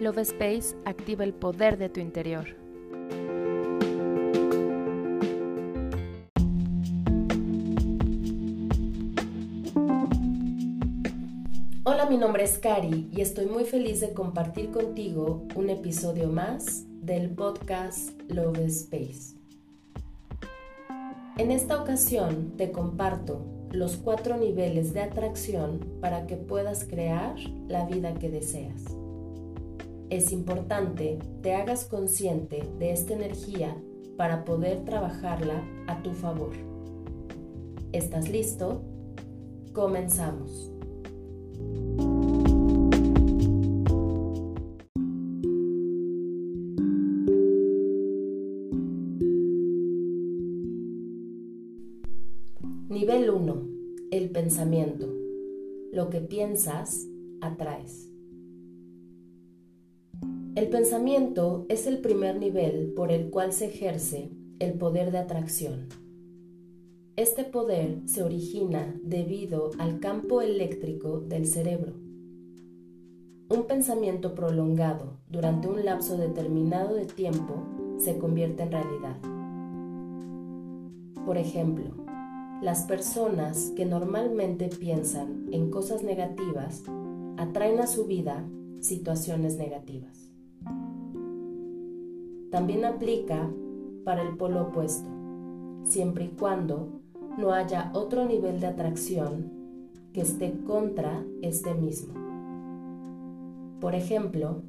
Love Space activa el poder de tu interior. Hola, mi nombre es Cari y estoy muy feliz de compartir contigo un episodio más del podcast Love Space. En esta ocasión te comparto los cuatro niveles de atracción para que puedas crear la vida que deseas es importante te hagas consciente de esta energía para poder trabajarla a tu favor. ¿Estás listo? Comenzamos. Nivel 1. El pensamiento. Lo que piensas, atraes. El pensamiento es el primer nivel por el cual se ejerce el poder de atracción. Este poder se origina debido al campo eléctrico del cerebro. Un pensamiento prolongado durante un lapso determinado de tiempo se convierte en realidad. Por ejemplo, las personas que normalmente piensan en cosas negativas atraen a su vida situaciones negativas también aplica para el polo opuesto, siempre y cuando no haya otro nivel de atracción que esté contra este mismo. Por ejemplo,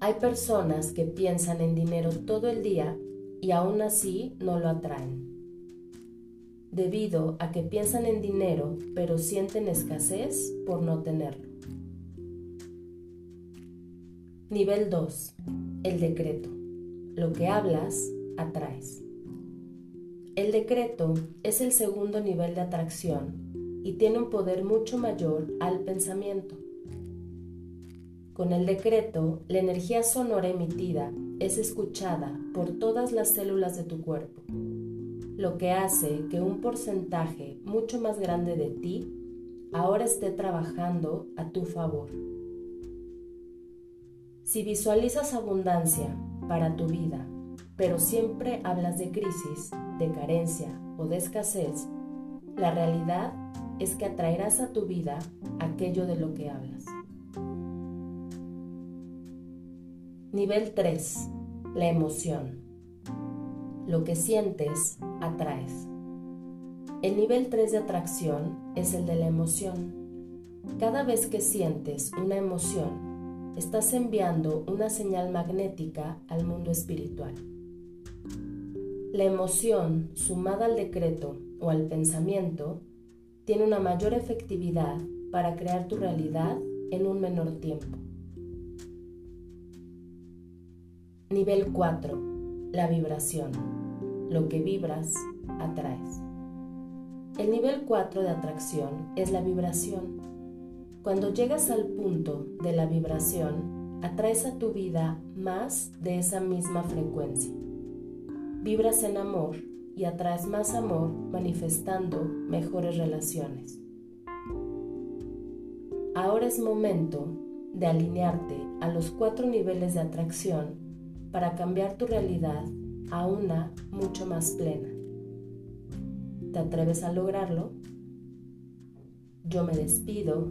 hay personas que piensan en dinero todo el día y aún así no lo atraen. Debido a que piensan en dinero pero sienten escasez por no tenerlo. Nivel 2. El decreto. Lo que hablas, atraes. El decreto es el segundo nivel de atracción y tiene un poder mucho mayor al pensamiento. Con el decreto, la energía sonora emitida es escuchada por todas las células de tu cuerpo, lo que hace que un porcentaje mucho más grande de ti ahora esté trabajando a tu favor. Si visualizas abundancia para tu vida, pero siempre hablas de crisis, de carencia o de escasez, la realidad es que atraerás a tu vida aquello de lo que hablas. Nivel 3. La emoción. Lo que sientes, atraes. El nivel 3 de atracción es el de la emoción. Cada vez que sientes una emoción, estás enviando una señal magnética al mundo espiritual. La emoción, sumada al decreto o al pensamiento, tiene una mayor efectividad para crear tu realidad en un menor tiempo. Nivel 4. La vibración. Lo que vibras, atraes. El nivel 4 de atracción es la vibración cuando llegas al punto de la vibración, atraes a tu vida más de esa misma frecuencia. Vibras en amor y atraes más amor manifestando mejores relaciones. Ahora es momento de alinearte a los cuatro niveles de atracción para cambiar tu realidad a una mucho más plena. ¿Te atreves a lograrlo? Yo me despido